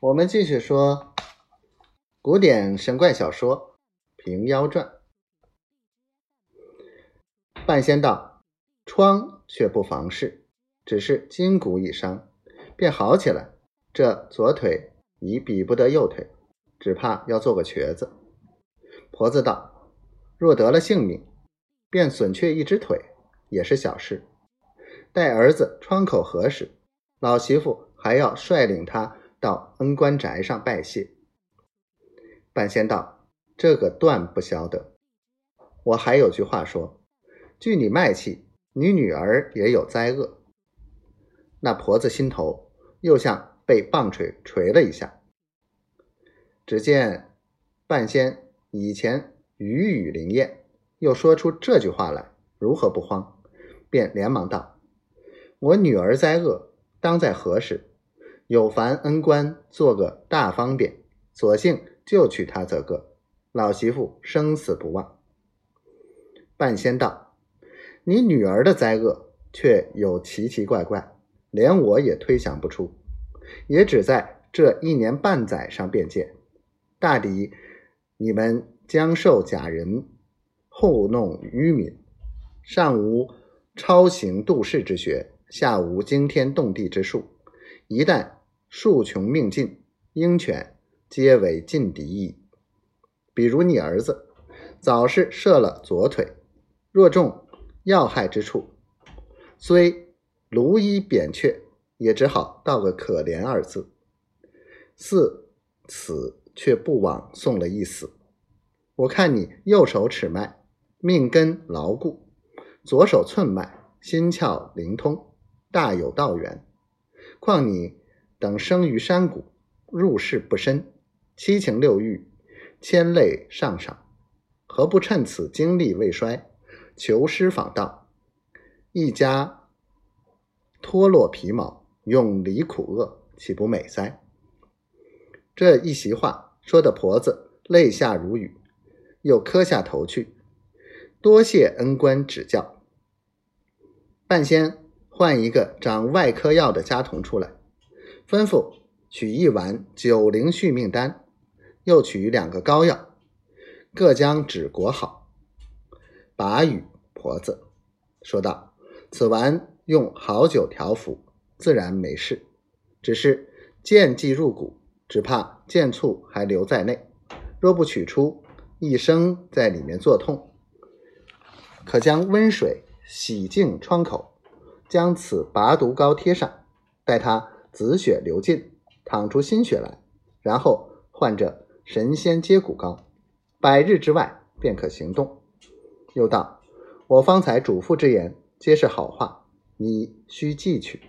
我们继续说古典神怪小说《平妖传》。半仙道：“疮却不妨事，只是筋骨已伤，便好起来。这左腿已比不得右腿，只怕要做个瘸子。”婆子道：“若得了性命，便损去一只腿，也是小事。待儿子疮口合时，老媳妇还要率领他。”到恩官宅上拜谢。半仙道：“这个断不晓得。我还有句话说：据你卖气，你女儿也有灾厄。”那婆子心头又像被棒槌捶了一下。只见半仙以前语语灵验，又说出这句话来，如何不慌？便连忙道：“我女儿灾厄，当在何时？”有烦恩官做个大方便，索性就娶她则个。老媳妇生死不忘。半仙道：“你女儿的灾厄却有奇奇怪怪，连我也推想不出，也只在这一年半载上便见。大抵你们将受假人糊弄愚民，上无超行度世之学，下无惊天动地之术，一旦。”树穷命尽，鹰犬皆为劲敌矣。比如你儿子早是射了左腿，若中要害之处，虽卢衣扁鹊，也只好道个可怜二字。似此却不枉送了一死。我看你右手尺脉命根牢固，左手寸脉心窍灵通，大有道源。况你。等生于山谷，入世不深，七情六欲，千累上少，何不趁此精力未衰，求师访道，一家脱落皮毛，永离苦厄，岂不美哉？这一席话说的婆子泪下如雨，又磕下头去，多谢恩官指教。半仙换一个长外科药的家童出来。吩咐取一丸九灵续命丹，又取两个膏药，各将纸裹好，把与婆子说道：“此丸用好酒调服，自然没事。只是剑既入骨，只怕剑簇还留在内。若不取出，一生在里面作痛。可将温水洗净创口，将此拔毒膏贴上，待他。”紫血流尽，淌出心血来，然后患者神仙接骨膏，百日之外便可行动。又道：“我方才嘱咐之言，皆是好话，你须记取。”